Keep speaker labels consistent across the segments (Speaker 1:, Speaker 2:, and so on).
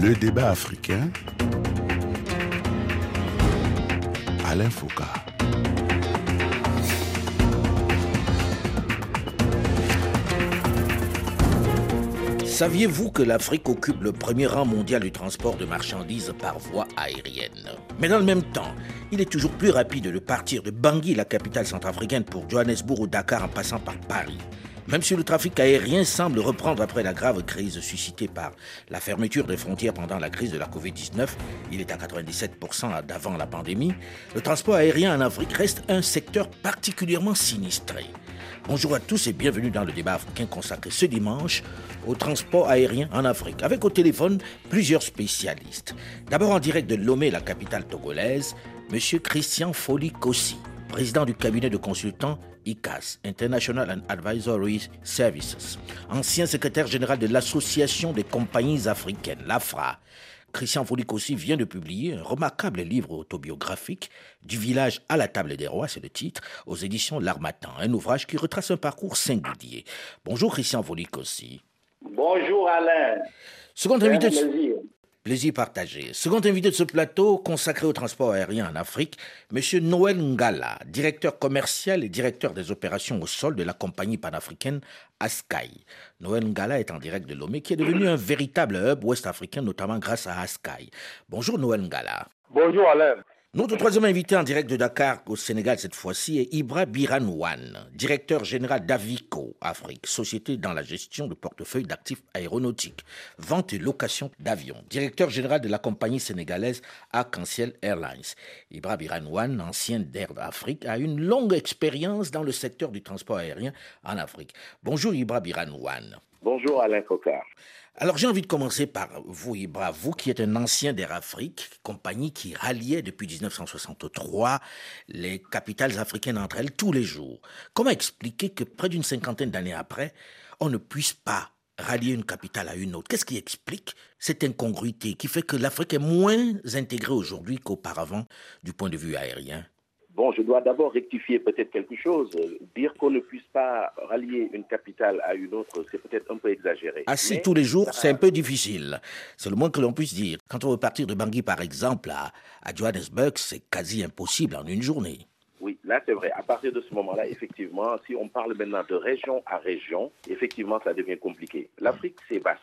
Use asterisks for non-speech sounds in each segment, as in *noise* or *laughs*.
Speaker 1: Le débat africain. Alain Foucault.
Speaker 2: Saviez-vous que l'Afrique occupe le premier rang mondial du transport de marchandises par voie aérienne? Mais dans le même temps, il est toujours plus rapide de partir de Bangui, la capitale centrafricaine, pour Johannesburg ou Dakar en passant par Paris. Même si le trafic aérien semble reprendre après la grave crise suscitée par la fermeture des frontières pendant la crise de la Covid-19, il est à 97% d'avant la pandémie, le transport aérien en Afrique reste un secteur particulièrement sinistré. Bonjour à tous et bienvenue dans le débat africain consacré ce dimanche au transport aérien en Afrique, avec au téléphone plusieurs spécialistes. D'abord en direct de Lomé, la capitale togolaise, M. Christian Foli Kossi, président du cabinet de consultants ICAS, International and Advisory Services, ancien secrétaire général de l'Association des compagnies africaines, l'AFRA. Christian Folikossi vient de publier un remarquable livre autobiographique, Du village à la table des rois, c'est le titre, aux éditions L'Armatan, un ouvrage qui retrace un parcours singulier. Bonjour Christian Folikossi.
Speaker 3: Bonjour Alain.
Speaker 2: Second invité. Plaisir partagé. Second invité de ce plateau consacré au transport aérien en Afrique, M. Noël Ngala, directeur commercial et directeur des opérations au sol de la compagnie panafricaine Askai. Noël Ngala est en direct de Lomé, qui est devenu un véritable hub ouest-africain, notamment grâce à Askai. Bonjour Noël Ngala.
Speaker 3: Bonjour Alain.
Speaker 2: Notre troisième invité en direct de Dakar au Sénégal cette fois-ci est Ibra Biranouane, directeur général d'Avico Afrique, société dans la gestion de portefeuille d'actifs aéronautiques, vente et location d'avions, directeur général de la compagnie sénégalaise Arc-en-Ciel Airlines. Ibra Biranouane, ancien d'Air d'Afrique, a une longue expérience dans le secteur du transport aérien en Afrique. Bonjour Ibra Biranouane.
Speaker 3: Bonjour Alain Cocard.
Speaker 2: Alors j'ai envie de commencer par vous, Ibra, vous qui êtes un ancien d'Air Afrique, compagnie qui ralliait depuis 1963 les capitales africaines entre elles tous les jours. Comment expliquer que près d'une cinquantaine d'années après, on ne puisse pas rallier une capitale à une autre? Qu'est-ce qui explique cette incongruité qui fait que l'Afrique est moins intégrée aujourd'hui qu'auparavant du point de vue aérien?
Speaker 3: Bon, je dois d'abord rectifier peut-être quelque chose. Dire qu'on ne puisse pas rallier une capitale à une autre, c'est peut-être un peu exagéré.
Speaker 2: Ah si, tous les jours, c'est un peu difficile. C'est le moins que l'on puisse dire. Quand on veut partir de Bangui, par exemple, à, à Johannesburg, c'est quasi impossible en une journée.
Speaker 3: Oui, là c'est vrai. À partir de ce moment-là, effectivement, si on parle maintenant de région à région, effectivement, ça devient compliqué. L'Afrique, c'est vaste.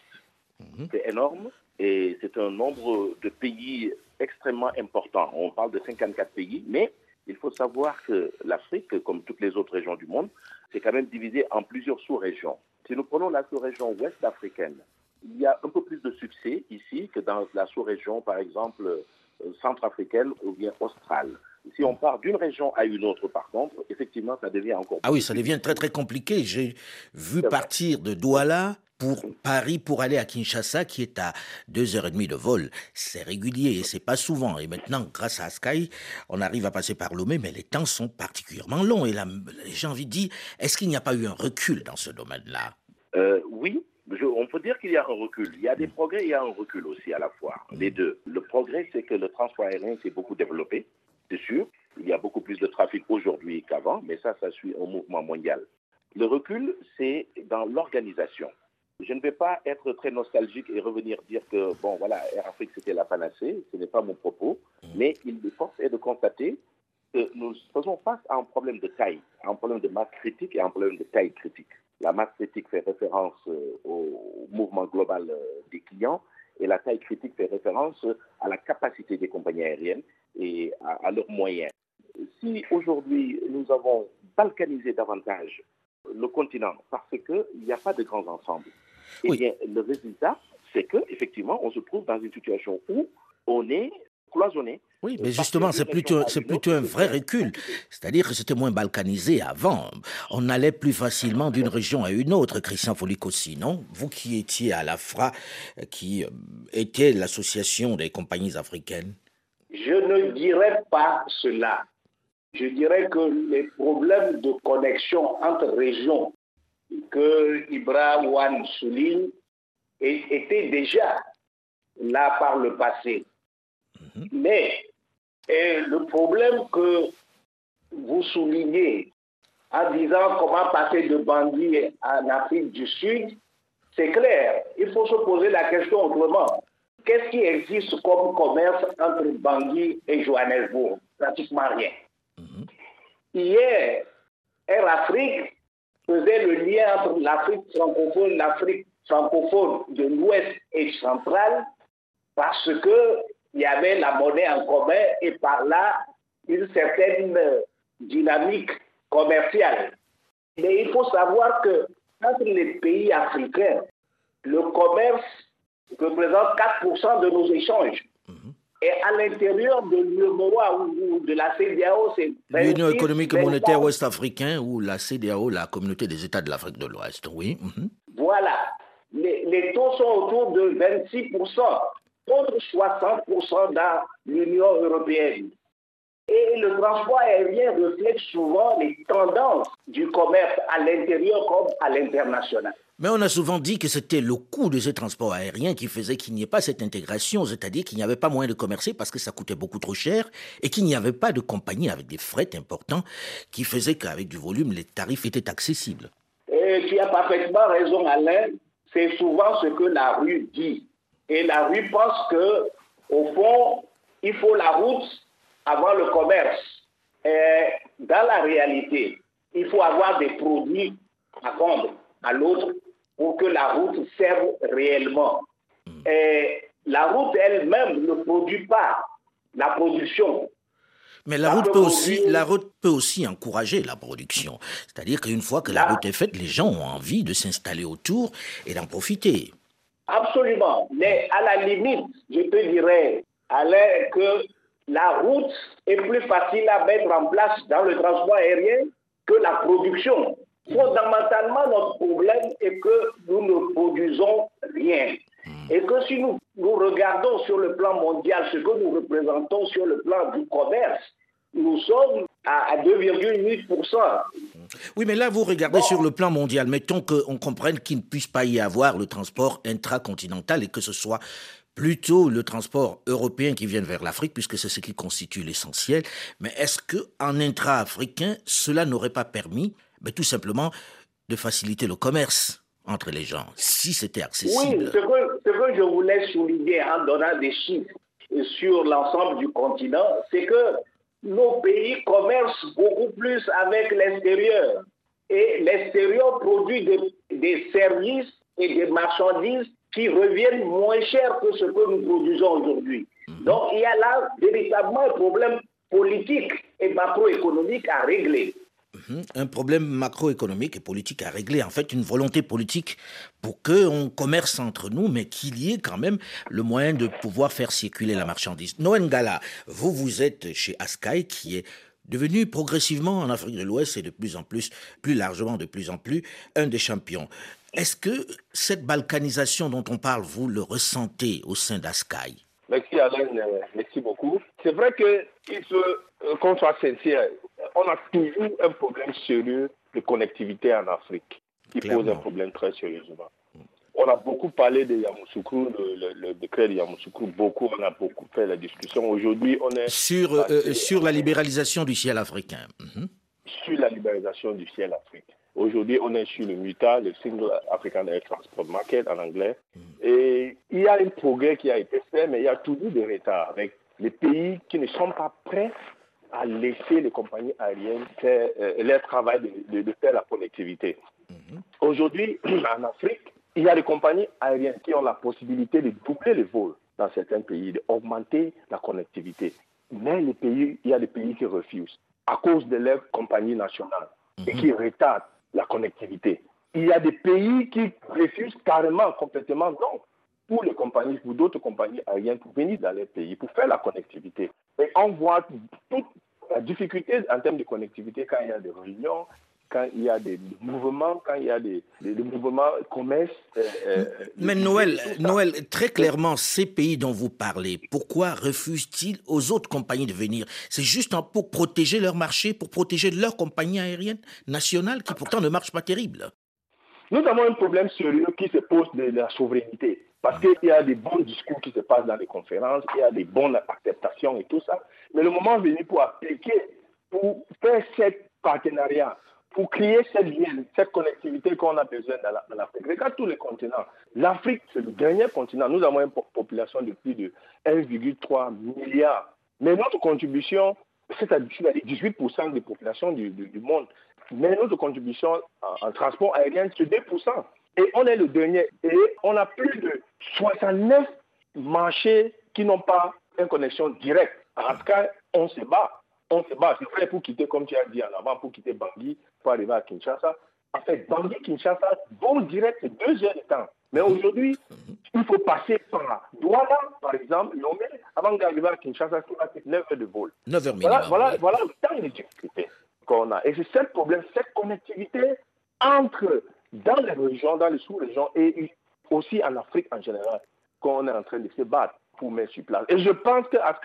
Speaker 3: Mm-hmm. C'est énorme et c'est un nombre de pays extrêmement important. On parle de 54 pays, mais il faut savoir que l'Afrique, comme toutes les autres régions du monde, c'est quand même divisé en plusieurs sous-régions. Si nous prenons la sous-région ouest africaine, il y a un peu plus de succès ici que dans la sous-région, par exemple, centrafricaine ou bien australe. Si on part d'une région à une autre, par contre, effectivement, ça devient encore.
Speaker 2: Ah oui, ça devient très très compliqué. J'ai vu partir de Douala pour Paris pour aller à Kinshasa, qui est à deux heures et demie de vol. C'est régulier et c'est pas souvent. Et maintenant, grâce à Sky, on arrive à passer par Lomé, mais les temps sont particulièrement longs. Et là, j'ai envie de dire, est-ce qu'il n'y a pas eu un recul dans ce domaine-là?
Speaker 3: Euh, Oui, on peut dire qu'il y a un recul. Il y a des progrès, il y a un recul aussi à la fois. Les deux. Le progrès, c'est que le transport aérien s'est beaucoup développé, c'est sûr. Il y a beaucoup plus de trafic aujourd'hui qu'avant, mais ça, ça suit un mouvement mondial. Le recul, c'est dans l'organisation. Je ne vais pas être très nostalgique et revenir dire que, bon, voilà, Air Afrique, c'était la panacée. Ce n'est pas mon propos. Mais il est force est de constater que nous faisons face à un problème de taille, à un problème de masse critique et à un problème de taille critique. La masse critique fait référence au mouvement global des clients et la taille critique fait référence à la capacité des compagnies aériennes et à, à leurs moyens. Si aujourd'hui nous avons balkanisé davantage le continent parce qu'il n'y a pas de grands ensembles, eh bien, le résultat, c'est que effectivement, on se trouve dans une situation où on est cloisonné.
Speaker 2: Oui, mais justement, c'est plutôt, c'est plutôt un vrai recul. C'est-à-dire que c'était moins balkanisé avant. On allait plus facilement d'une région à une autre, Christian Folikossi, non Vous qui étiez à l'AFRA, qui était l'association des compagnies africaines.
Speaker 4: Je ne dirais pas cela. Je dirais que les problèmes de connexion entre régions que Ibra Wan souligne étaient déjà là par le passé. Mais et le problème que vous soulignez en disant comment passer de Bangui en Afrique du Sud, c'est clair. Il faut se poser la question autrement. qu'est-ce qui existe comme commerce entre Bangui et Johannesburg? Pratiquement rien. Mhm. Hier, Air Afrique faisait le lien entre l'Afrique francophone l'Afrique francophone de l'Ouest et centrale parce qu'il y avait la monnaie en commun et par là une certaine dynamique commerciale. Mais il faut savoir que entre les pays africains, le commerce représente 4% de nos échanges. Et à l'intérieur de l'UMOA ou de la CDAO, c'est...
Speaker 2: L'Union économique et monétaire ouest-africaine ou la CDAO, la communauté des États de l'Afrique de l'Ouest, oui. Mhm.
Speaker 4: Voilà. Les, les, taux sont autour de 26%, contre 60% dans l'Union européenne. Et le transport aérien reflète souvent les tendances du commerce à l'intérieur comme à l'international.
Speaker 2: Mais on a souvent dit que c'était le coût de ces transports aériens qui faisait qu'il n'y ait pas cette intégration, c'est-à-dire qu'il n'y avait pas moyen de commercer parce que ça coûtait beaucoup trop cher et qu'il n'y avait pas de compagnie avec des frais importants qui faisaient qu'avec du volume, les tarifs étaient accessibles.
Speaker 4: Et tu as parfaitement raison, Alain. C'est souvent ce que la rue dit. Et la rue pense que, au fond, il faut la route avant le commerce. Et dans la réalité, il faut avoir des produits à vendre à l'autre pour que la route serve réellement. Hmm. Et la route elle-même ne produit pas la production.
Speaker 2: Mais la route, peut aussi, la route peut aussi encourager la production. C'est-à-dire qu'une fois que la route est faite, les gens ont envie de s'installer autour et d'en profiter.
Speaker 4: Absolument. Mais à la limite, je te dirais, Alain, que la route est plus facile à mettre en place dans le transport aérien que la production. Fondamentalement, notre problème est que nous ne produisons rien. Hmm. Et que si nous, nous regardons sur le plan mondial ce que nous représentons sur le plan du commerce, nous sommes à, 2,8%.
Speaker 2: Oui, mais là, vous regardez sur le plan mondial. Mettons qu'on comprenne qu'il ne puisse pas y avoir le transport intracontinental et que ce soit plutôt le transport européen qui vient vers l'Afrique, puisque c'est ce qui constitue l'essentiel. Mais est-ce qu'en intra-africain, cela n'aurait pas permis mais tout simplement de faciliter le commerce entre les gens, si c'était accessible.
Speaker 4: Oui, ce que, ce que je voulais souligner en donnant des chiffres sur l'ensemble du continent, c'est que nos pays commercent beaucoup plus avec l'extérieur. Et l'extérieur produit des, des, services et des marchandises qui reviennent moins cher que ce que nous produisons aujourd'hui. Mhm. Donc il y a là véritablement un problème politique et macroéconomique à régler.
Speaker 2: Mhm. Un problème macroéconomique et politique à régler, en fait une volonté politique pour qu'on commerce entre nous, mais qu'il y ait quand même le moyen de pouvoir faire circuler la marchandise. Noël Gala, vous, vous êtes chez Askai, qui est devenu progressivement en Afrique de l'Ouest et de plus en plus, plus largement, de plus en plus, un des champions. Est-ce que cette balkanisation dont on parle, vous le ressentez au sein d'Askai?
Speaker 5: Merci Alain, euh, merci beaucoup. C'est vrai qu'il faut euh, qu'on soit sincère on a toujours un problème sérieux de connectivité en Afrique qui pose un problème très sérieusement. On a beaucoup parlé de Yamoussoukro, le, décret de Yamoussoukro, beaucoup, on a beaucoup fait la discussion. Aujourd'hui, on est...
Speaker 2: Sur, euh, sur la libéralisation du ciel africain.
Speaker 5: Mhm. Sur la libéralisation du ciel africain. Aujourd'hui, on est sur le MUTA, le Single African Air Transport Market en anglais. Mhm. Et il y a un progrès qui a été fait, mais il y a toujours des retards avec les pays qui ne sont pas prêts à laisser les compagnies aériennes faire euh, leur travail de, faire la connectivité. Mhm. Aujourd'hui, *clears throat* en Afrique, il y a des compagnies aériennes qui ont la possibilité de doubler les vols dans certains pays, d'augmenter la connectivité. Mais les pays, il y a des pays qui refusent à cause de leurs compagnies nationales et mhm. qui retardent la connectivité. Il y a des pays qui refusent carrément, complètement non pour les compagnies, pour d'autres compagnies aériennes pour venir dans les pays, pour faire la connectivité. Et on voit toute la difficulté en termes de connectivité quand il y a des réunions, quand il y a des mouvements, quand il y a des, mouvements commerce.
Speaker 2: Euh, euh, Mais Noël, Noël, très clairement, ces pays dont vous parlez, pourquoi refusent-ils aux autres compagnies de venir? C'est juste pour protéger leur marché, pour protéger leur compagnie aérienne nationale qui pourtant ne marche pas terrible.
Speaker 5: Nous avons un problème sérieux qui se pose de la souveraineté. Parce qu'il y a des bons discours qui se passent dans les conférences, il y a des bonnes acceptations et tout ça. Mais le moment venu pour appliquer, pour faire ce partenariat, pour créer cette lien, cette connectivité qu'on a besoin dans l'Afrique. Regarde tous les continents. L'Afrique, c'est le dernier continent. Nous avons une population de plus de 1,3 milliard. Mais notre contribution, c'est à dire 18% des populations du, monde. Mais notre contribution en, transport aérien, c'est 2%. Et on est le dernier. Et on a plus de 69 marchés qui n'ont pas une connexion directe. En tout cas, on se bat. On se bat. C'est vrai pour quitter, comme tu as dit en avant, pour quitter Bangui, pour arriver à Kinshasa. En fait, Bangui-Kinshasa, bon direct, c'est deux heures de temps. Mais aujourd'hui, il faut passer par Douala, par exemple, Lomé, avant d'arriver à Kinshasa, c'est 9 heures de vol.
Speaker 2: 9 heures
Speaker 5: minimum. Voilà, voilà, le temps de difficulté qu'on a. Et c'est ce problème, cette connectivité entre dans les régions, dans les sous-régions et aussi en Afrique en général, qu'on est en train de se battre pour mettre sur place. Et je pense que a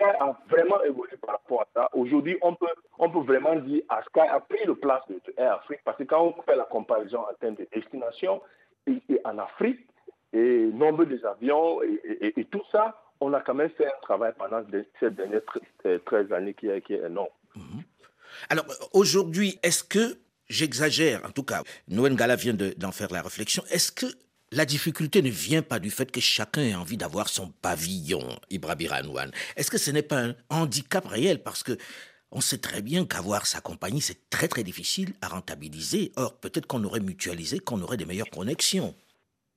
Speaker 5: vraiment évolué par rapport à ça. Aujourd'hui, on peut, on peut vraiment dire Askai a pris le place de Air Afrique parce que quand on fait la comparaison en termes de destination, et, en Afrique, et nombre des avions et, tout ça, on a quand même fait un travail pendant ces dernières 13 années qui est, qui énorme. Mhm.
Speaker 2: Alors aujourd'hui, est-ce que, j'exagère en tout cas, Noël Gala vient d'en faire la réflexion, est-ce que la difficulté ne vient pas du fait que chacun ait envie d'avoir son pavillon, Ibra Biranouane. Est-ce que ce n'est pas un handicap réel? Parce que on sait très bien qu'avoir sa compagnie, c'est très très difficile à rentabiliser. Or, peut-être qu'on aurait mutualisé, qu'on aurait des meilleures connexions.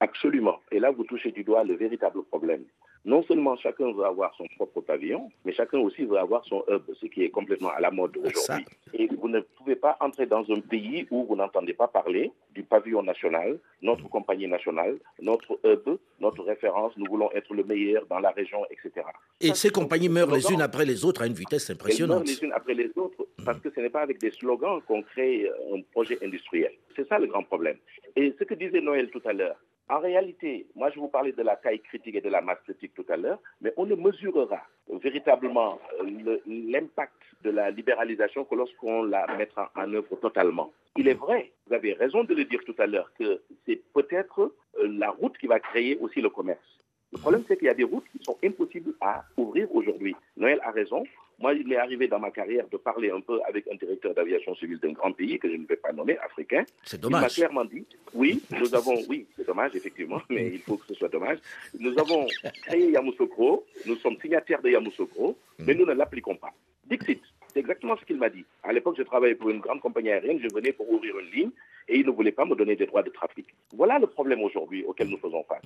Speaker 3: Absolument. Et là, vous touchez du doigt le véritable problème non seulement chacun veut avoir son propre pavillon, mais chacun aussi veut avoir son hub, ce qui est complètement à la mode aujourd'hui. Et vous ne pouvez pas entrer dans un pays où vous n'entendez pas parler du pavillon national, notre compagnie nationale, notre hub, notre référence, nous voulons être le meilleur dans la région, etc.
Speaker 2: Et ces compagnies meurent les unes après les autres à une vitesse impressionnante.
Speaker 3: Elles meurent les unes après les autres parce que ce n'est pas avec des slogans qu'on crée un projet industriel. C'est ça le grand problème. Et ce que disait Noël tout à l'heure, en réalité, moi je vous parlais de la taille critique et de la masse critique tout à l'heure, mais on ne mesurera véritablement euh, l'impact de la libéralisation que lorsqu'on la mettra en œuvre totalement. Il est vrai, vous avez raison de le dire tout à l'heure, que c'est peut-être euh, la route qui va créer aussi le commerce. Le problème, c'est qu'il y a des routes qui sont impossibles à ouvrir aujourd'hui. Noël a raison. Moi, il m'est arrivé dans ma carrière de parler un peu avec un directeur d'aviation civile d'un grand pays que je ne vais pas nommer, africain.
Speaker 2: C'est dommage.
Speaker 3: Il m'a clairement dit, oui, nous avons, oui, c'est dommage, effectivement, *laughs* mais il faut que ce soit dommage. Nous avons créé Yamoussoukro, nous sommes signataires de Yamoussoukro, mais nous ne l'appliquons pas. Dixit, c'est exactement ce qu'il m'a dit. À l'époque, je travaillais pour une grande compagnie aérienne, je venais pour ouvrir une ligne et il ne voulait pas me donner des droits de trafic. Voilà le problème aujourd'hui auquel nous faisons face.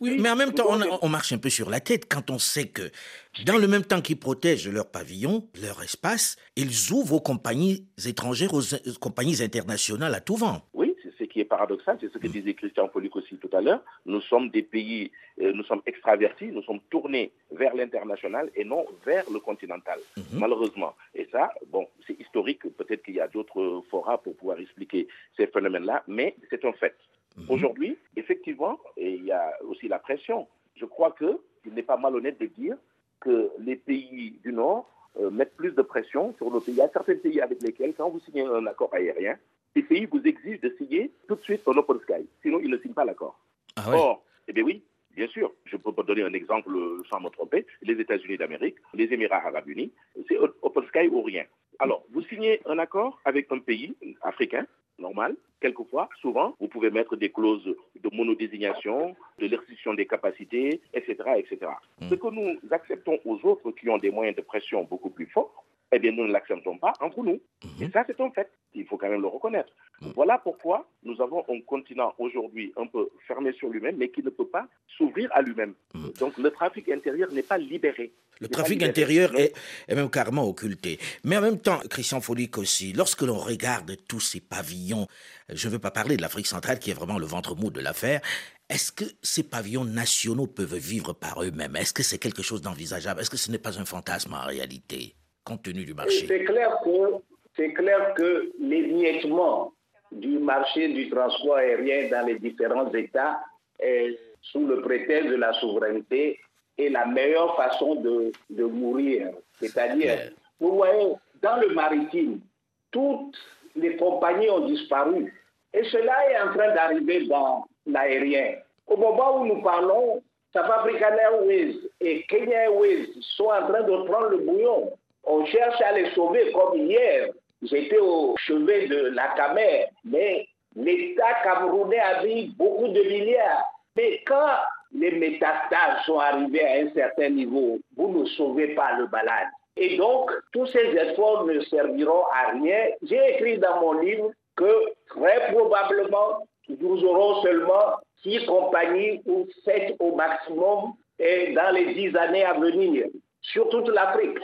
Speaker 2: Oui, mais en même temps, on, marche un peu sur la tête quand on sait que, dans le même temps qu'ils protègent leur pavillon, leur espace, ils ouvrent aux compagnies étrangères, aux, compagnies internationales à tout vent.
Speaker 3: Oui, qui est paradoxal, c'est ce que disait Christian Polic aussi tout à l'heure. Nous sommes des pays, euh, nous sommes extravertis, nous sommes tournés vers l'international et non vers le continental, mhm. malheureusement. Et ça, bon, c'est historique, peut-être qu'il y a d'autres forats pour pouvoir expliquer ces phénomènes-là, mais c'est un fait. Mhm. Aujourd'hui, effectivement, et il y a aussi la pression. Je crois qu'il n'est pas malhonnête de dire que les pays du Nord euh, mettent plus de pression sur nos pays. Il y a certains pays avec lesquels, quand vous signez un accord aérien, ces pays vous exigent de signer tout de suite un open sky. Sinon, ils ne signent pas l'accord.
Speaker 2: Ah Or,
Speaker 3: eh bien oui, bien sûr, je peux vous donner un exemple sans me tromper. Les États-Unis d'Amérique, les Émirats arabes unis, c'est open sky ou rien. Alors, vous signez un accord avec un pays africain, normal. Quelquefois, souvent, vous pouvez mettre des clauses de monodésignation, de restriction des capacités, etc., etc. Hmm. Ce que nous acceptons aux autres qui ont des moyens de pression beaucoup plus forts, eh bien, nous ne l'acceptons pas entre nous. Hmm. Et ça, c'est un fait. Il faut quand même le reconnaître. Hmm. Voilà pourquoi nous avons un continent aujourd'hui un peu fermé sur lui-même, mais qui ne peut pas s'ouvrir à lui-même. Donc, le trafic intérieur n'est pas libéré.
Speaker 2: Le trafic intérieur est, même carrément occulté. Mais en même temps, Christian Folic aussi, lorsque l'on regarde tous ces pavillons, je ne veux pas parler de l'Afrique centrale qui est vraiment le ventre mou de l'affaire, est-ce que ces pavillons nationaux peuvent vivre par eux-mêmes? Est-ce que c'est quelque chose d'envisageable? Est-ce que ce n'est pas un fantasme en réalité, compte tenu du marché
Speaker 4: C'est clair que, c'est clair que l'émiettement du marché du transport aérien dans les différents États est sous le prétexte de la souveraineté est la meilleure façon de, de mourir. C'est-à-dire, vous voyez, dans le maritime, toutes les compagnies ont disparu. Et cela est en train d'arriver dans l'aérien. Au moment où nous parlons, South African Airways et Kenya Airways sont en train de prendre le bouillon. On cherche à les sauver comme hier. J'étais au chevet de la Camer, mais l'État camerounais a mis beaucoup de milliards. Mais quand les métastases sont arrivées à un certain niveau, vous ne sauvez pas le malade. Et donc, tous ces efforts ne serviront à rien. J'ai écrit dans mon livre que très probablement, nous aurons seulement six compagnies ou sept au maximum dans les dix années à venir sur toute l'Afrique.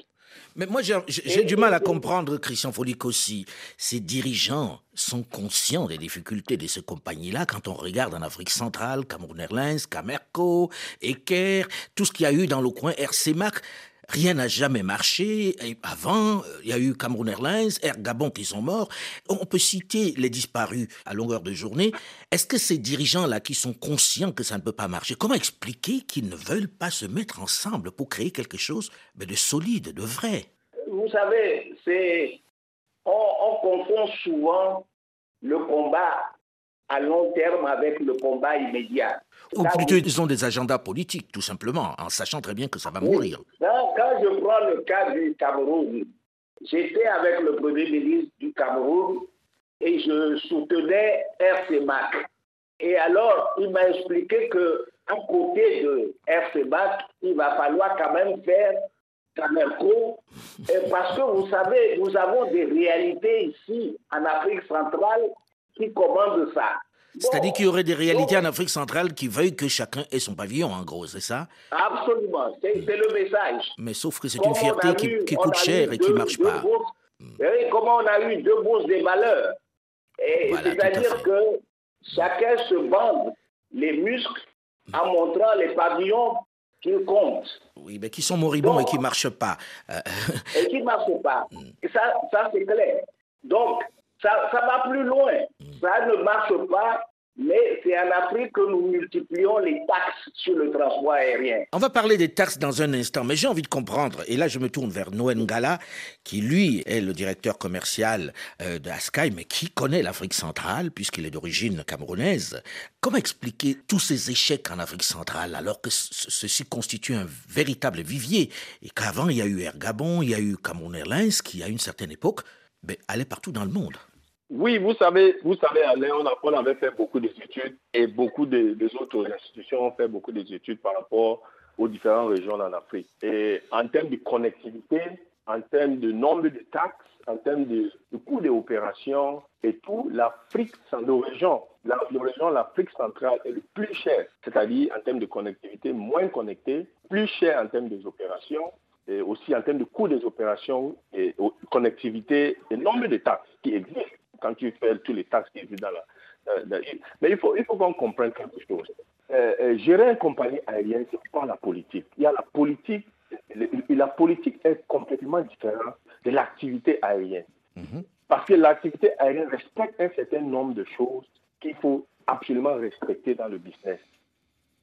Speaker 2: Mais moi, j'ai du mal à comprendre, Christian Folic aussi. Ces dirigeants sont conscients des difficultés de ces compagnies-là quand on regarde en Afrique centrale, Cameroun Airlines, Camerco, Eker, tout ce qu'il y a eu dans le coin RCMAC. Rien n'a jamais marché. avant, il y a eu Cameroun Airlines, Air Gabon qui sont morts. On peut citer les disparus à longueur de journée. Est-ce que ces dirigeants-là qui sont conscients que ça ne peut pas marcher, comment expliquer qu'ils ne veulent pas se mettre ensemble pour créer quelque chose de solide, de vrai?
Speaker 4: Vous savez, c'est on confond souvent le combat à long terme avec le combat immédiat.
Speaker 2: Ou plutôt, ils ont des agendas politiques, tout simplement, en sachant très bien que ça va mourir.
Speaker 4: Quand je prends le cas du Cameroun, j'étais avec le Premier ministre du Cameroun et je soutenais RCMAC. Et alors, il m'a expliqué que à côté de RCMAC, il va falloir quand même faire Camerco, parce que vous savez, nous avons des réalités ici, en Afrique centrale, qui commandent ça.
Speaker 2: C'est-à-dire qu'il y aurait des réalités en Afrique centrale qui veuillent que chacun ait son pavillon, en gros, c'est ça?
Speaker 4: Absolument, c'est le message.
Speaker 2: Mais sauf que c'est une fierté qui, coûte cher et qui ne marche pas.
Speaker 4: Hmm. comment on a eu deux bourses des malheurs C'est-à-dire que chacun se bande les muscles en montrant les pavillons qu'il compte.
Speaker 2: Oui, mais qui sont moribonds et qui ne marchent pas.
Speaker 4: et qui ne marchent pas. *laughs* Hmm. Ça, ça c'est clair. Donc, ça, va plus loin. Ça ne marche pas mais c'est en Afrique que nous multiplions les taxes sur le transport aérien.
Speaker 2: On va parler des taxes dans un instant, mais j'ai envie de comprendre, et là je me tourne vers Noël Ngala, qui lui est le directeur commercial euh, de Askai, mais qui connaît l'Afrique centrale, puisqu'il est d'origine camerounaise. Comment expliquer tous ces échecs en Afrique centrale, alors que ceci constitue un véritable vivier, et qu'avant il y a eu Air Gabon, il y a eu Cameroun Airlines, qui à une certaine époque ben, allait partout dans le monde?
Speaker 5: Oui, vous savez, vous savez, Alain, on, avait fait beaucoup d'études et beaucoup des autres institutions ont fait beaucoup d'études par rapport aux différentes régions en Afrique. Et en termes de connectivité, en termes de nombre de taxes, en termes de, coût des opérations et tout, l'Afrique, nos régions, la, l'Afrique centrale est le plus cher, c'est-à-dire en termes de connectivité, moins connectée, plus cher en termes des opérations et aussi en termes de coût des opérations et connectivité et nombre de taxes qui existent quand tu fais tous les taxes qui existent dans la. mais il faut, il faut qu'on comprenne quelque chose. Euh, euh, gérer une compagnie aérienne, ce n'est pas la politique. Il y a la politique, la politique est complètement différente de l'activité aérienne. Mhm. Parce que l'activité aérienne respecte un certain nombre de choses qu'il faut absolument respecter dans le business.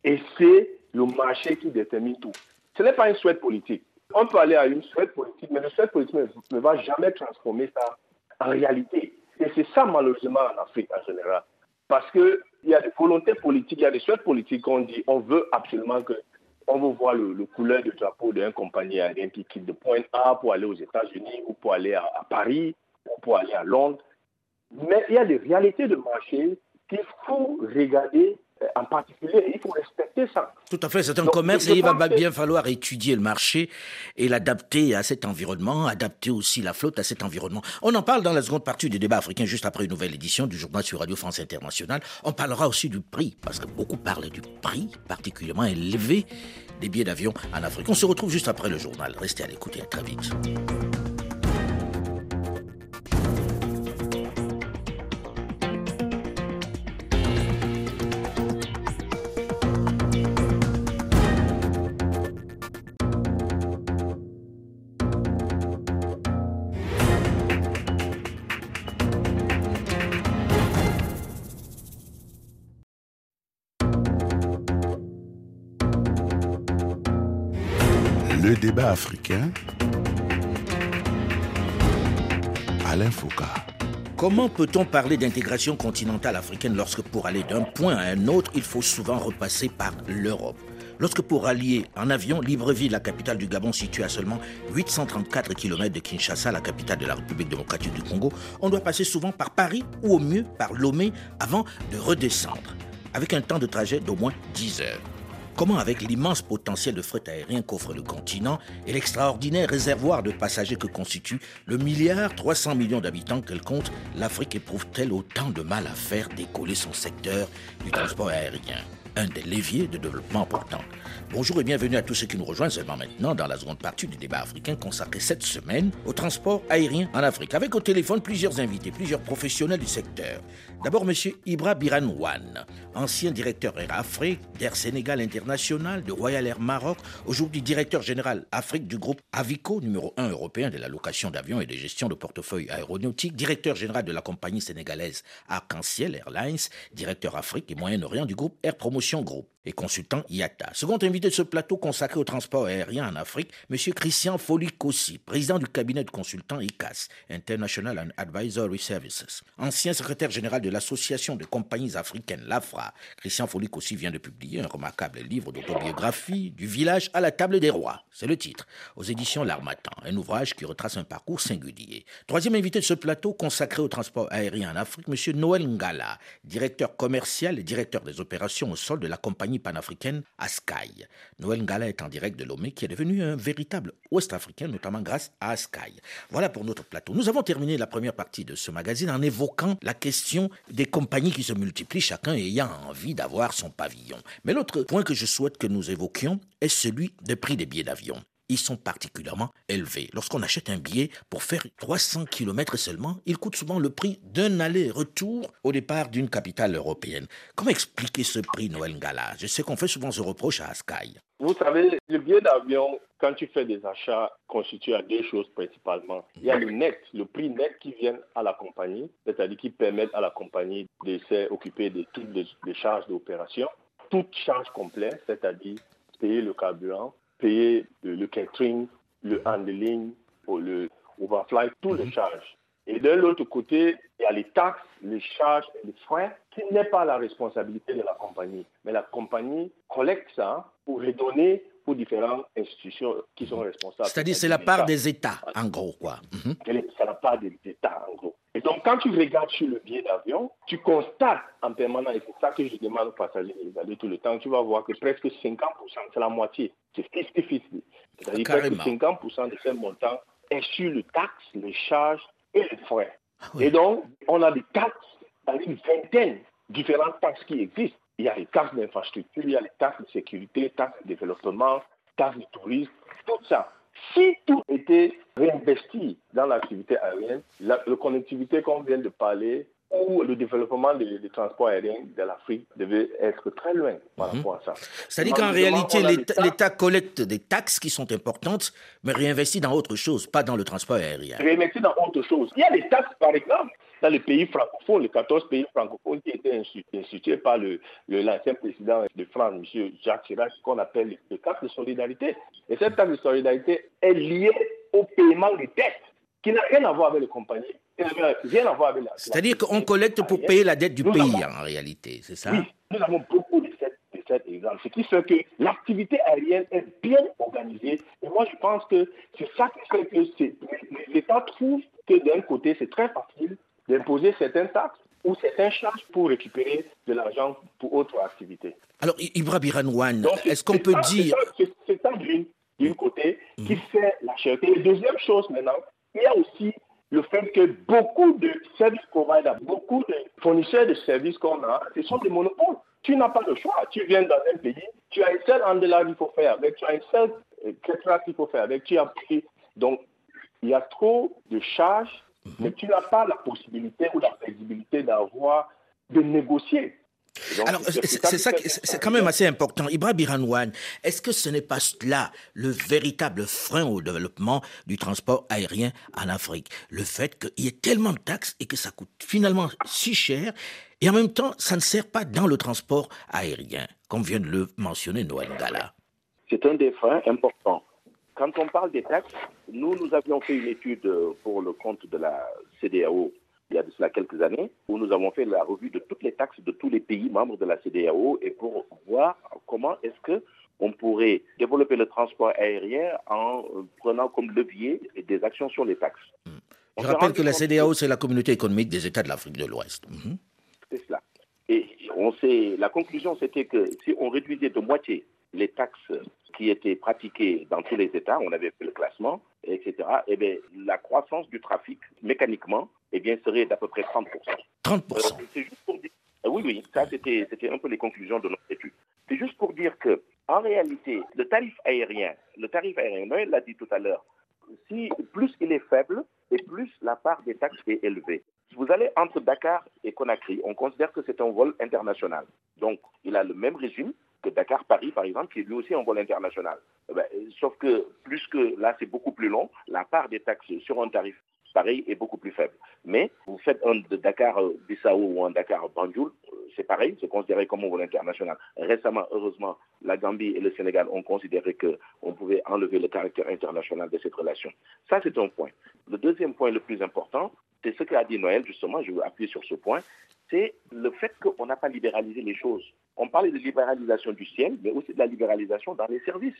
Speaker 5: Et c'est le marché qui détermine tout. Ce n'est pas une souhait politique. On peut aller à une souhait politique, mais le souhait politique ne va jamais transformer ça en réalité. Et c'est ça, malheureusement, en Afrique en général. Parce qu'il y a des volontés politiques, il y a des souhaits politiques on dit on veut absolument que. On veut voir le, couleur de drapeau d'une compagnie aérienne qui quitte de point A pour aller aux États-Unis ou pour aller à, Paris ou pour aller à Londres. Mais il y a des réalités de marché qu'il faut regarder en particulier, il faut respecter ça.
Speaker 2: Tout à fait, c'est un commerce et il va bien falloir étudier le marché et l'adapter à cet environnement, adapter aussi la flotte à cet environnement. On en parle dans la seconde partie du débat africain, juste après une nouvelle édition du journal sur Radio France Internationale. On parlera aussi du prix, parce que beaucoup parlent du prix particulièrement élevé des billets d'avion en Afrique. On se retrouve juste après le journal. Restez à l'écoute et à très vite.
Speaker 1: Le débat africain. Alain Foucault.
Speaker 2: Comment peut-on parler d'intégration continentale africaine lorsque pour aller d'un point à un autre, il faut souvent repasser par l'Europe? Lorsque pour allier en avion Libreville, la capitale du Gabon située à seulement 834 km de Kinshasa, la capitale de la République démocratique du Congo, on doit passer souvent par Paris ou au mieux par Lomé avant de redescendre, avec un temps de trajet d'au moins 10 heures. Comment, avec l'immense potentiel de fret aérien qu'offre le continent et l'extraordinaire réservoir de passagers que constitue le milliard 300 millions d'habitants qu'elle compte, l'Afrique éprouve-t-elle autant de mal à faire décoller son secteur du transport aérien? Un des leviers de développement importants. Bonjour et bienvenue à tous ceux qui nous rejoignent seulement maintenant dans la seconde partie du débat africain consacré cette semaine au transport aérien en Afrique. Avec au téléphone plusieurs invités, plusieurs professionnels du secteur. D'abord, M. Ibra Biranouane, ancien directeur Air Afrique, d'Air Sénégal International, de Royal Air Maroc, aujourd'hui directeur général Afrique du groupe Avico, numéro 1 européen de la location d'avions et de gestion de portefeuille aéronautique, directeur général de la compagnie sénégalaise Arc-en-Ciel Airlines, directeur Afrique et Moyen-Orient du groupe Air Promotion Group et consultant IATA. Second invité de ce plateau consacré au transport aérien en Afrique, M. Christian Folikossi, président du cabinet de consultants ICAS, International and Advisory Services, ancien secrétaire général de l'Association de compagnies africaines, l'AFRA. Christian Folikossi vient de publier un remarquable livre d'autobiographie, Du village à la table des rois. C'est le titre, aux éditions L'Armatan, un ouvrage qui retrace un parcours singulier. Troisième invité de ce plateau consacré au transport aérien en Afrique, M. Noël Ngala, directeur commercial et directeur des opérations au sol de la compagnie panafricaine Askai. Noël Ngala est en direct de Lomé, qui est devenu un véritable ouest africain, notamment grâce à Askai. Voilà pour notre plateau. Nous avons terminé la première partie de ce magazine en évoquant la question des compagnies qui se multiplient, chacun ayant envie d'avoir son pavillon. Mais l'autre point que je souhaite que nous évoquions est celui des prix des billets d'avion ils sont particulièrement élevés. Lorsqu'on achète un billet pour faire 300 km seulement, il coûte souvent le prix d'un aller-retour au départ d'une capitale européenne. Comment expliquer ce prix, Noël Ngala? Je sais qu'on fait souvent ce reproche à Sky.
Speaker 5: Vous savez, le billet d'avion, quand tu fais des achats, constitue à deux choses principalement. Il y a le net, le prix net qui vient à la compagnie, c'est-à-dire qui permet à la compagnie de s'occuper de toutes les charges d'opération, toutes charges complètes, c'est-à-dire payer le carburant, payer le, catering, le handling, le overfly, tous les charges. Et de l'autre côté, il y a les taxes, les charges et les frais qui n'est pas la responsabilité de la compagnie. Mais la compagnie collecte ça pour redonner aux différentes institutions qui sont responsables.
Speaker 2: C'est-à-dire c'est la part des États, en gros, quoi.
Speaker 5: Mhm. C'est la part des États, en gros. Et donc, quand tu regardes sur le billet d'avion, tu constates en permanence, et c'est ça que je demande aux passagers de regarder tout le temps, tu vas voir que presque 50%, c'est la moitié. C'est 50-50. C'est-à-dire que 50% de ces montants est sur le taxe, les charges et les frais. Ah et donc, on a des taxes, une vingtaine différentes taxes qui existent. Il y a les taxes d'infrastructure, il y a les taxes de sécurité, taxes de développement, taxes de tourisme, tout ça. Si tout était réinvesti dans l'activité aérienne, la, connectivité qu'on vient de parler ou le développement des, transports aériens de l'Afrique devait être très loin par mhm. rapport à ça.
Speaker 2: C'est-à-dire qu'en réalité, l'État collecte des taxes qui sont importantes, mais réinvestit dans autre chose, pas dans le transport aérien.
Speaker 5: Réinvestit dans autre chose. Il y a des taxes, par exemple, dans les pays francophones, les 14 pays francophones qui étaient institués par l'ancien président de France, M. Jacques Chirac, qu'on appelle le taxe de solidarité. Et cette taxe de solidarité est liée au paiement des dettes, qui n'a rien à voir avec les compagnies.
Speaker 2: C'est-à-dire qu'on collecte pour payer la dette du pays, en réalité, c'est ça?
Speaker 5: Oui, nous avons beaucoup de cette exemple. Ce qui fait que l'activité aérienne est bien organisée. Et moi, je pense que c'est ça qui fait que l'État trouve que d'un côté, c'est très facile d'imposer certaines taxes ou certaines charges pour récupérer de l'argent pour autre activité.
Speaker 2: Alors, Ibra Biranouane, est-ce qu'on peut dire...
Speaker 5: C'est ça d'une côté qui mhm. fait la cherté. Et deuxième chose maintenant, il y a aussi le fait que beaucoup de services providers, beaucoup de fournisseurs de services qu'on a, ce sont des monopoles. Tu n'as pas le choix. Tu viens dans un pays, tu as une seule endelade qu'il faut faire avec, tu as une seule euh, qu'il faut faire avec, tu as pris. Donc, il y a trop de charges mais tu n'as pas la possibilité ou la flexibilité d'avoir, de négocier.
Speaker 2: Alors, c'est ça, c'est quand même assez important. Ibra Biranouane, est-ce que ce n'est pas cela le véritable frein au développement du transport aérien en Afrique? Le fait qu'il y ait tellement de taxes et que ça coûte finalement si cher, et en même temps, ça ne sert pas dans le transport aérien, comme vient de le mentionner Noël Gala.
Speaker 3: C'est un des freins importants. Quand on parle des taxes, nous, nous avions fait une étude pour le compte de la CDAO il y a de cela quelques années, où nous avons fait la revue de toutes les taxes de tous les pays membres de la CDAO et pour voir comment est-ce que on pourrait développer le transport aérien en prenant comme levier des actions sur les taxes.
Speaker 2: Hmm. Je rappelle que la CDAO, c'est la communauté économique des États de l'Afrique de l'Ouest.
Speaker 3: Hmm. C'est cela. Et on sait, la conclusion, c'était que si on réduisait de moitié les taxes qui étaient pratiquées dans tous les États, on avait fait le classement, etc., eh bien, la croissance du trafic, mécaniquement, eh bien, serait d'à peu près 30%.
Speaker 2: 30%
Speaker 3: euh, C'est juste pour dire... Euh, oui, oui, ça, c'était un peu les conclusions de notre étude. C'est juste pour dire que, en réalité, le tarif aérien, le tarif aérien, Noël l'a dit tout à l'heure, si plus il est faible et plus la part des taxes est élevée. Si vous allez entre Dakar et Conakry, on considère que c'est un vol international. Donc, il a le même régime que Dakar-Paris, par exemple, qui est lui aussi un vol international. Eh ben, sauf que, plus que là, c'est beaucoup plus long, la part des taxes sur un tarif pareil est beaucoup plus faible. Mais vous faites un Dakar-Bissau ou un Dakar-Banjul, c'est pareil, c'est considéré comme un vol international. Récemment, heureusement, la Gambie et le Sénégal ont considéré qu'on pouvait enlever le caractère international de cette relation. Ça, c'est un point. Le deuxième point le plus important, c'est ce qu'a dit Noël, justement, je veux appuyer sur ce point, c'est le fait qu'on n'a pas libéralisé les choses. On parlait de libéralisation du ciel, mais aussi de la libéralisation dans les services.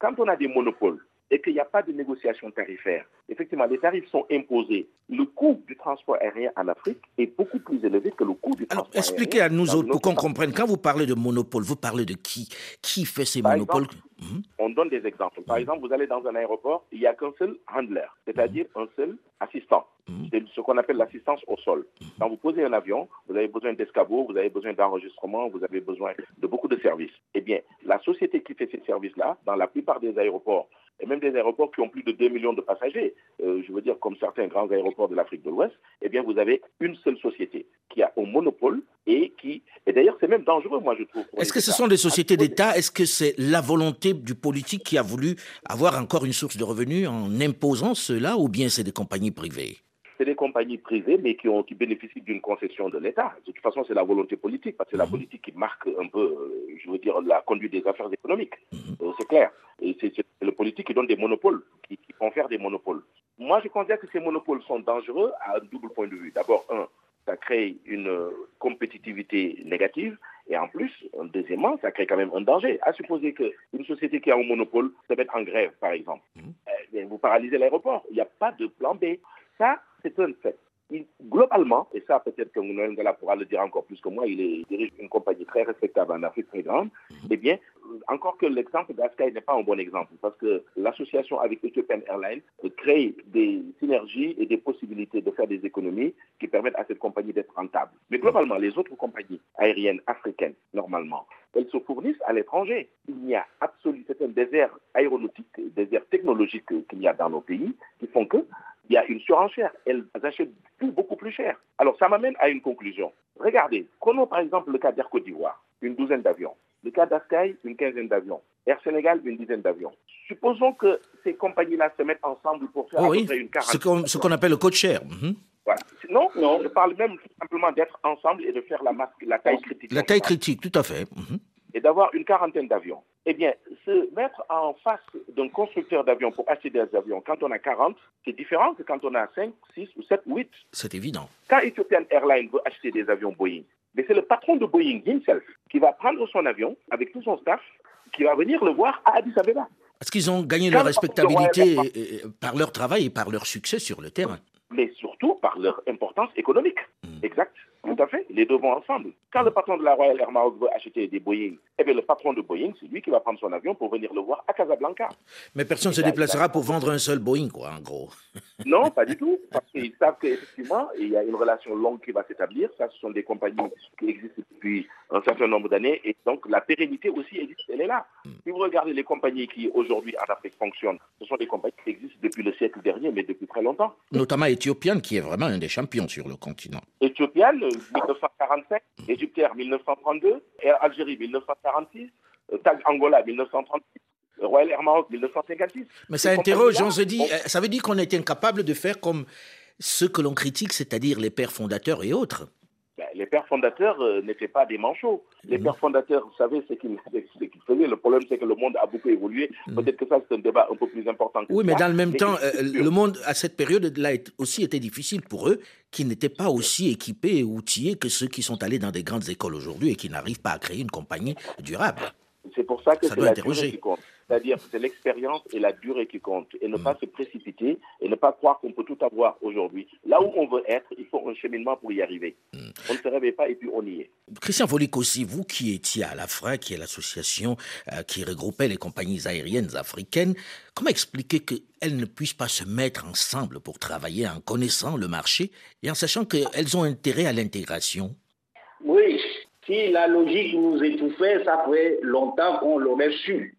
Speaker 3: Quand on a des monopoles, et qu'il n'y a pas de négociation tarifaire. Effectivement, les tarifs sont imposés. Le coût du transport aérien en Afrique est beaucoup plus élevé que le coût du
Speaker 2: Alors,
Speaker 3: transport
Speaker 2: expliquez à nous autres pour qu'on comprenne. Quand vous parlez de monopole, vous parlez de qui? Qui fait ces
Speaker 3: Par
Speaker 2: monopoles?
Speaker 3: Exemple,
Speaker 2: Mhm.
Speaker 3: On donne des exemples. Par exemple, vous allez dans un aéroport, il n'y a qu'un seul handler, c'est-à-dire un seul assistant.
Speaker 2: Mhm.
Speaker 3: C'est ce qu'on appelle l'assistance au sol. Quand vous posez un avion, vous avez besoin d'escabeau, vous avez besoin d'enregistrement, vous avez besoin de beaucoup de services. Eh bien, la société qui fait ces services-là, dans la plupart des aéroports, et même des aéroports qui ont plus de 2 millions de passagers, euh, je veux dire comme certains grands aéroports de l'Afrique de l'Ouest, eh bien vous avez une seule société qui a un monopole et qui... Et d'ailleurs c'est même dangereux, moi je trouve.
Speaker 2: Est-ce que ce sont des sociétés d'État? Est-ce que c'est la volonté du politique qui a voulu avoir encore une source de revenus en imposant cela ou bien c'est des compagnies privées?
Speaker 3: C'est des compagnies privées, mais qui, ont, qui bénéficient d'une concession de l'État. De toute façon, c'est la volonté politique, parce que c'est la politique qui marque un peu, euh, je veux dire, la conduite des affaires économiques. Euh, c'est clair. Et c'est le politique qui donne des monopoles, qui, qui confère des monopoles. Moi, je considère que ces monopoles sont dangereux à un double point de vue. D'abord, un, ça crée une euh, compétitivité négative. Et en plus, deuxièmement, ça crée quand même un danger. À supposer qu'une société qui a un monopole se mette en grève, par exemple. Eh bien, vous paralysez l'aéroport. Il n'y a pas de plan B. Ça, c'est un fait. Il- globalement, et ça peut-être que Noël Ngala pourra le dire encore plus que moi, il, est- il dirige une compagnie très respectable en Afrique très grande, eh bien, encore que l'exemple d'Askai n'est pas un bon exemple, parce que l'association avec Ethiopian Airlines crée des synergies et des possibilités de faire des économies qui permettent à cette compagnie d'être rentable. Mais globalement, les autres compagnies aériennes africaines, normalement, elles se fournissent à l'étranger. Il n'y a absolument, c'est un désert aéronautique, un désert technologique qu'il y a dans nos pays, qui font que il y a une surenchère. Elles achètent tout beaucoup plus cher. Alors, ça m'amène à une conclusion. Regardez, prenons par exemple le cas d'Air Côte d'Ivoire, une douzaine d'avions. Le cas d'Askai, une quinzaine d'avions. Air Sénégal, une dizaine d'avions. Supposons que ces compagnies-là se mettent ensemble pour faire
Speaker 2: Oh
Speaker 3: à
Speaker 2: oui,
Speaker 3: peu près une
Speaker 2: ce
Speaker 3: quarantaine.
Speaker 2: qu'on ce qu'on appelle le code share. Mhm.
Speaker 3: Voilà. Non, non, je parle même tout simplement d'être ensemble et de faire la, masse, la taille critique.
Speaker 2: La taille critique, tout à fait. Mhm.
Speaker 3: et d'avoir une quarantaine d'avions. Eh bien, se mettre en face d'un constructeur d'avions pour acheter des avions quand on a 40, c'est différent que quand on a 5, 6 ou 7 ou 8.
Speaker 2: C'est évident.
Speaker 3: Quand Ethiopian Airlines veut acheter des avions Boeing, mais c'est le patron de Boeing himself qui va prendre son avion avec tout son staff, qui va venir le voir à Addis Abeba.
Speaker 2: Parce qu'ils ont gagné leur
Speaker 3: le
Speaker 2: respectabilité
Speaker 3: Royal
Speaker 2: euh, euh, par leur travail et par leur succès sur le terrain.
Speaker 3: mais surtout par leur importance économique. Exact, tout à fait. Les deux vont ensemble. Quand le patron de la Royal Air Maroc veut acheter des Boeing, eh bien, le patron de Boeing, c'est lui qui va prendre son avion pour venir le voir à Casablanca.
Speaker 2: Mais personne ne se déplacera pour vendre un seul Boeing, quoi, en gros. *laughs*
Speaker 3: Non, pas du tout. Parce qu'ils savent qu'effectivement, il y a une relation longue qui va s'établir. Ça, ce sont des compagnies qui existent depuis un certain nombre d'années. Et donc, la pérennité aussi existe. Elle est là. Si vous regardez les compagnies qui, aujourd'hui, en Afrique fonctionnent, ce sont des compagnies qui existent depuis le siècle dernier, mais depuis très longtemps.
Speaker 2: Notamment Éthiopienne, qui est vraiment un des champions sur le continent.
Speaker 3: Éthiopienne, 1945, Égyptière, 1932, Air Algérie, 1946, euh, TAG Angola, 1936, Royal Air Maroc, 1956.
Speaker 2: Mais ça interroge,
Speaker 3: compagnies-là
Speaker 2: on se dit, euh, ça veut dire qu'on est incapable de faire comme ceux que l'on critique, c'est-à-dire les pères fondateurs et autres.
Speaker 3: Ben, les pères fondateurs euh, n'étaient pas des manchots. Les pères fondateurs, vous savez *laughs* ce qu'ils faisaient. Le problème, c'est que le monde a beaucoup évolué. Peut-être que ça, c'est un débat un peu plus important que
Speaker 2: Oui, mais
Speaker 3: ça.
Speaker 2: dans le même temps, euh, le monde, à cette période-là, a aussi été difficile pour eux, qui n'étaient pas aussi équipés et outillés que ceux qui sont allés dans des grandes écoles aujourd'hui et qui n'arrivent pas à créer une compagnie durable.
Speaker 3: C'est pour ça que
Speaker 2: Ça doit
Speaker 3: la
Speaker 2: interroger.
Speaker 3: durée qui compte. C'est-à-dire que c'est l'expérience et la durée qui comptent. Et ne pas se précipiter et ne pas croire qu'on peut tout avoir aujourd'hui. Là où on veut être, il faut un cheminement pour y arriver. On ne se réveille pas et puis on y est.
Speaker 2: Christian Volic aussi, vous qui étiez à l'AFRA, qui est l'association euh, qui regroupait les compagnies aériennes africaines, comment expliquer qu'elles ne puissent pas se mettre ensemble pour travailler en connaissant le marché et en sachant qu'elles ont intérêt à l'intégration?
Speaker 4: Oui, si la logique nous étouffait, ça fait longtemps qu'on l'aurait su.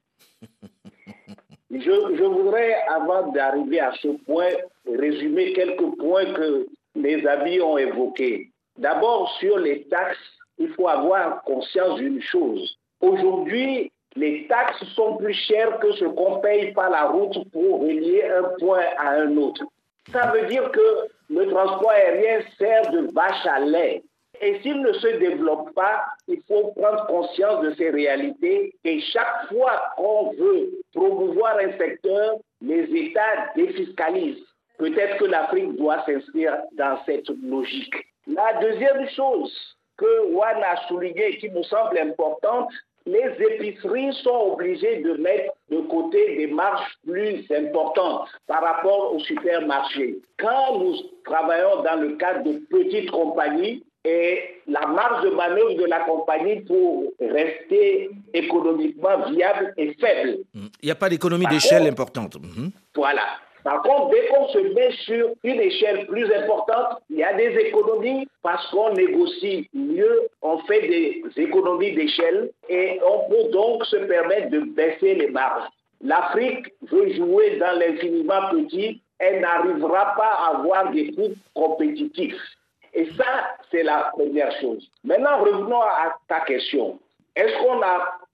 Speaker 4: Je, voudrais, avant d'arriver à ce point, résumer quelques points que mes amis ont évoqués. D'abord, sur les taxes, il faut avoir conscience d'une chose. Aujourd'hui, les taxes sont plus chères que ce qu'on paye par la route pour relier un point à un autre. Ça veut dire que le transport aérien sert de vache à lait. Et s'il ne se développe pas, il faut prendre conscience de ces réalités. Et chaque fois qu'on veut promouvoir un secteur, les États défiscalisent. Peut-être que l'Afrique doit s'inscrire dans cette logique. La deuxième chose que Juan a souligné et qui me semble importante, les épiceries sont obligées de mettre de côté des marges plus importantes par rapport aux supermarchés. Quand nous travaillons dans le cadre de petites compagnies, et la marge de manœuvre de la compagnie pour rester économiquement viable est faible.
Speaker 2: Il n'y a pas d'économie d'échelle importante. Mhm.
Speaker 4: Voilà. Par contre, dès qu'on se met sur une échelle plus importante, il y a des économies parce qu'on négocie mieux, on fait des économies d'échelle et on peut donc se permettre de baisser les marges. L'Afrique veut jouer dans l'infiniment petit, elle n'arrivera pas à avoir des coûts compétitifs. Et ça, c'est la première chose. Maintenant, revenons à ta question. Est-ce qu'on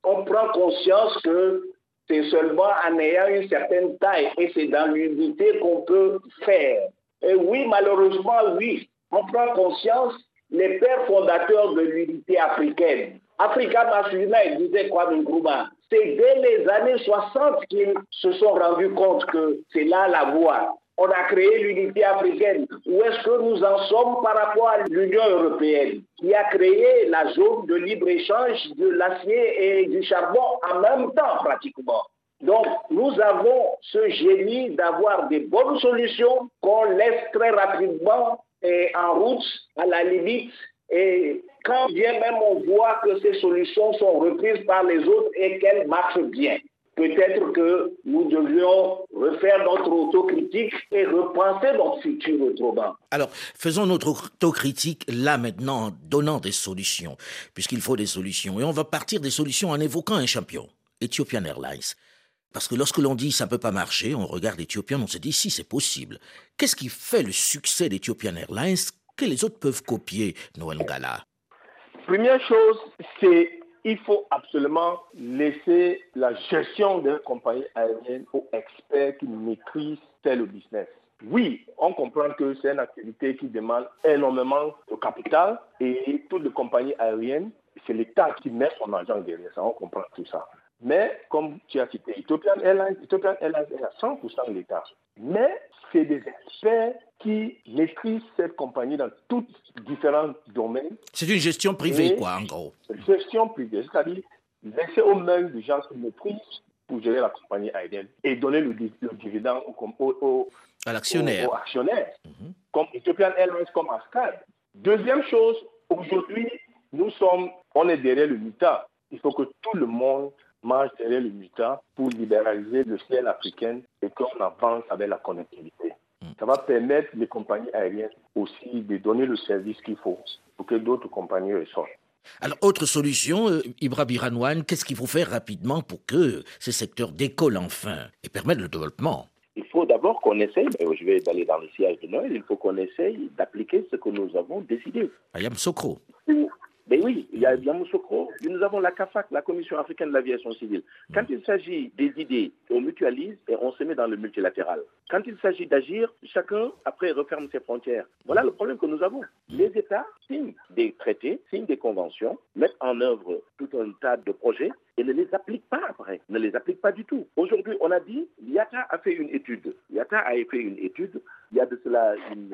Speaker 4: on prend conscience que c'est seulement en ayant une certaine taille et c'est dans l'unité qu'on peut faire? Et oui, malheureusement, oui. On prend conscience, les pères fondateurs de l'unité africaine, Africa Masculina, ils disaient quoi, Nkrumah? C'est dès les années 60 qu'ils se sont rendus compte que c'est là la voie on a créé l'unité africaine. Où est-ce que nous en sommes par rapport à l'Union européenne qui a créé la zone de libre-échange de l'acier et du charbon en même temps pratiquement? Donc, nous avons ce génie d'avoir des bonnes solutions qu'on laisse très rapidement et en route à la limite. Et quand bien même on voit que ces solutions sont reprises par les autres et qu'elles marchent bien peut-être que nous devions refaire notre autocritique et repenser notre futur autrement.
Speaker 2: Alors, faisons notre autocritique là maintenant en donnant des solutions, puisqu'il faut des solutions. Et on va partir des solutions en évoquant un champion, Ethiopian Airlines. Parce que lorsque l'on dit ça ne peut pas marcher, on regarde Ethiopian, on se dit si c'est possible. Qu'est-ce qui fait le succès d'Ethiopian Airlines? Que les autres peuvent copier, Noël Gala
Speaker 5: Première chose, c'est il faut absolument laisser la gestion d'une compagnie aérienne aux experts qui maîtrisent tel business. Oui, on comprend que c'est une activité qui demande énormément de capital et toutes les compagnies aériennes, c'est l'État qui met son argent derrière ça, on comprend tout ça. Mais comme tu as cité Ethiopian Airlines, Ethiopian Airlines est à 100% l'État. Mais c'est des experts qui maîtrisent cette compagnie dans tous différents domaines.
Speaker 2: C'est une gestion privée, quoi, en gros.
Speaker 5: Gestion privée, c'est-à-dire laisser aux mains des gens qui maîtrisent pour gérer la compagnie aérienne et donner le, dividende au,
Speaker 2: à l'actionnaire.
Speaker 5: Mhm. comme Ethiopian Airlines, comme Ascad. Deuxième chose, aujourd'hui, nous sommes, on est derrière le MITA. Il faut que tout le monde marche derrière le MITA pour libéraliser le ciel africain et qu'on avance avec la connectivité. Mm. Ça va permettre les compagnies aériennes aussi de donner le service qu'il faut pour que d'autres compagnies ressortent.
Speaker 2: Alors, autre solution, euh, Ibra Biranouane, qu'est-ce qu'il faut faire rapidement pour que ces secteurs décollent enfin et permettent le développement?
Speaker 3: Il faut d'abord qu'on essaye, je vais aller dans le siège de Noël, il faut qu'on essaye d'appliquer ce que nous avons décidé.
Speaker 2: Ayam Sokro.
Speaker 3: Mais oui, il y a Yamoussoukro, nous avons la CAFAC, la Commission africaine de l'aviation civile. Quand il s'agit des idées, on mutualise et on se met dans le multilatéral. Quand il s'agit d'agir, chacun après referme ses frontières. Voilà le problème que nous avons. Les États signent des traités, signent des conventions, mettent en œuvre tout un tas de projets et ne les appliquent pas après, ne les appliquent pas du tout. Aujourd'hui, on a dit, l'IATA a fait une étude. L'IATA a fait une étude il y a de cela une,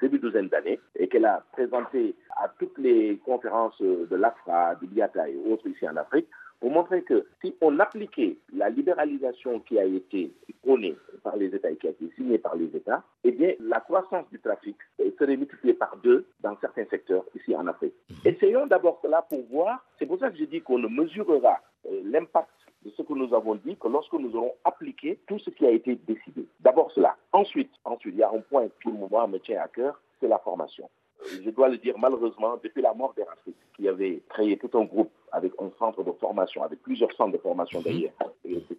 Speaker 3: demi-douzaine d'années et qu'elle a présenté à toutes les conférences de l'AFRA, du l'IATA et autres ici en Afrique pour montrer que si on appliquait la libéralisation qui a été prônée par les États et qui a été signée par les États, eh bien, la croissance du trafic serait multipliée par deux dans certains secteurs ici en Afrique. Essayons d'abord cela pour voir. C'est pour ça que je dis qu'on ne mesurera euh, l'impact de ce que nous avons dit que lorsque nous aurons appliqué tout ce qui a été décidé. D'abord cela. Ensuite, ensuite, il y a un point qui, moi, me tient à cœur, c'est la formation. Euh, je dois le dire malheureusement, depuis la mort d'Erasmus, qui avait créé tout un groupe avec un centre de formation, avec plusieurs centres de formation d'ailleurs, etc.,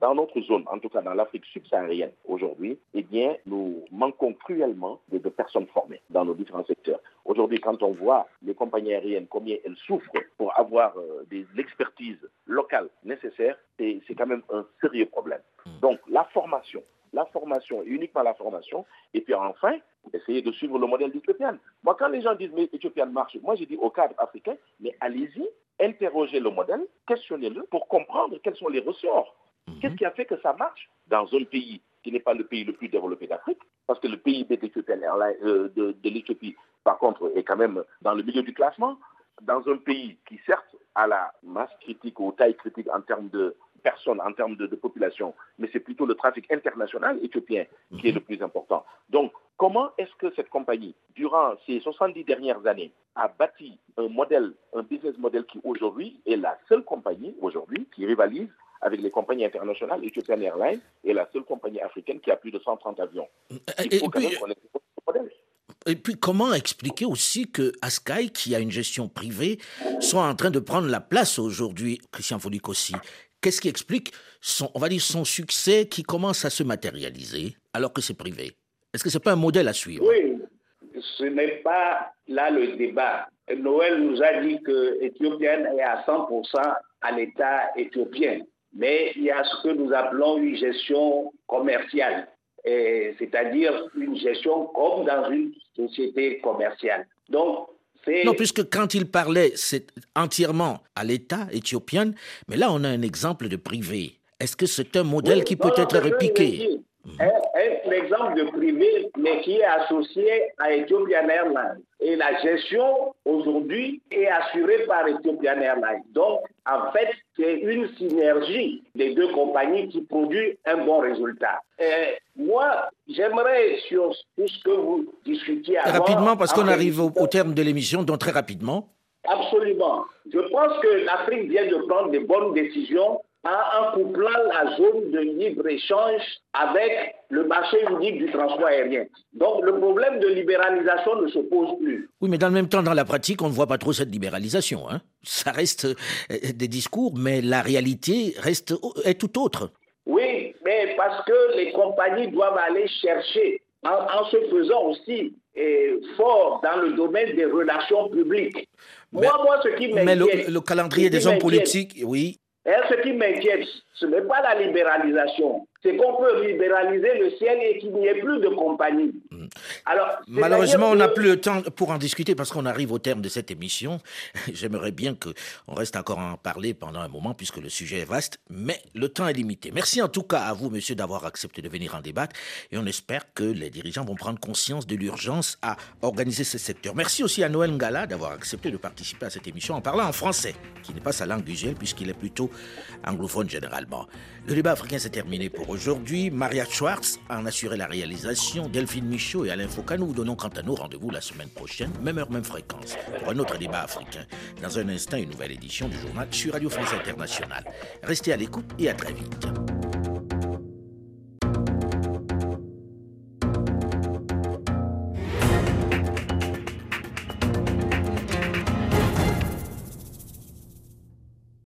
Speaker 3: dans notre zone, en tout cas dans l'Afrique subsaharienne aujourd'hui, eh bien, nous manquons cruellement de, de, personnes formées dans nos différents secteurs. Aujourd'hui, quand on voit les compagnies aériennes, combien elles souffrent pour avoir euh, l'expertise locale nécessaire, c'est quand même un sérieux problème. Donc, la formation, la formation, uniquement la formation, et puis enfin, essayer de suivre le modèle d'Éthiopienne. Moi, quand les gens disent, mais Éthiopienne marche, moi, je dis au cadre africain, mais allez-y, interrogez le modèle, questionnez-le pour comprendre quels sont les ressorts. Qu'est-ce qui a fait que ça marche dans un pays qui n'est pas le pays le plus développé d'Afrique? Parce que le PIB euh, de, de l'Éthiopie, par contre, est quand même dans le milieu du classement. Dans un pays qui, certes, a la masse critique ou taille critique en termes de personnes, en termes de, de population, mais c'est plutôt le trafic international éthiopien qui est le plus important. Donc, comment est-ce que cette compagnie, durant ces 70 dernières années, a bâti un modèle, un business model qui aujourd'hui est la seule compagnie aujourd'hui qui rivalise avec les compagnies internationales, Ethiopian Airlines est la seule compagnie africaine qui a plus de 130 avions? Il faut
Speaker 2: et,
Speaker 3: quand
Speaker 2: puis,
Speaker 3: même connaître ce modèle.
Speaker 2: et puis, comment expliquer aussi que Askai, qui a une gestion privée, soit en train de prendre la place aujourd'hui, Christian Folic aussi? Qu'est-ce qui explique son, on va dire, son succès qui commence à se matérialiser alors que c'est privé? Est-ce que c'est pas un modèle à suivre?
Speaker 4: Oui, ce n'est pas là le débat. Noël nous a dit que Éthiopienne est à 100% à l'État éthiopien. Mais il y a ce que nous appelons une gestion commerciale, c'est-à-dire une gestion comme dans une société commerciale. Donc,
Speaker 2: Non, puisque quand il parlait, c'est entièrement à l'État éthiopien, mais là, on a un exemple de privé. Est-ce que c'est un modèle
Speaker 4: Oui,
Speaker 2: qui
Speaker 4: non,
Speaker 2: peut
Speaker 4: non,
Speaker 2: être répliqué
Speaker 4: Un, un exemple de privé, mais qui est associé à Ethiopian Airlines. Et la gestion, aujourd'hui, est assurée par Ethiopian Airlines. Donc, en fait, c'est une synergie des deux compagnies qui produit un bon résultat. Et moi, j'aimerais, sur tout ce que vous discutiez avant...
Speaker 2: Rapidement, parce qu'on arrive au, au terme de l'émission, donc très rapidement.
Speaker 4: Absolument. Je pense que l'Afrique vient de prendre des bonnes décisions en, couplant la zone de libre-échange avec le marché unique du transport aérien. Donc le problème de libéralisation ne se pose plus.
Speaker 2: Oui, mais dans le même temps, dans la pratique, on ne voit pas trop cette libéralisation. Hein. Ça reste euh, des discours, mais la réalité reste est tout autre.
Speaker 4: Oui, mais parce que les compagnies doivent aller chercher, en, en se faisant aussi eh, fort dans le domaine des relations publiques.
Speaker 2: Mais-
Speaker 4: moi, moi, ce qui
Speaker 2: Mais le, le calendrier des hommes politiques, oui.
Speaker 4: Et ce qui m'inquiète, ce n'est pas la libéralisation. C'est qu'on peut libéraliser le ciel et qu'il n'y ait plus de compagnie. Alors,
Speaker 2: Malheureusement, on n'a plus le temps pour en discuter parce qu'on arrive au terme de cette émission. *laughs* J'aimerais bien qu'on reste encore à en parler pendant un moment puisque le sujet est vaste, mais le temps est limité. Merci en tout cas à vous, monsieur, d'avoir accepté de venir en débattre et on espère que les dirigeants vont prendre conscience de l'urgence à organiser ce secteur. Merci aussi à Noël Ngala d'avoir accepté de participer à cette émission en parlant en français, qui n'est pas sa langue usuelle puisqu'il est plutôt anglophone généralement. Le débat africain s'est terminé pour aujourd'hui. Maria Schwartz a en assuré la réalisation. Delphine Michaud et Alain Foucault nous vous donnons quant à nous rendez-vous la semaine prochaine, même heure, même fréquence, pour un autre débat africain. Dans un instant, une nouvelle édition du journal sur Radio France Internationale. Restez à l'écoute et à très vite.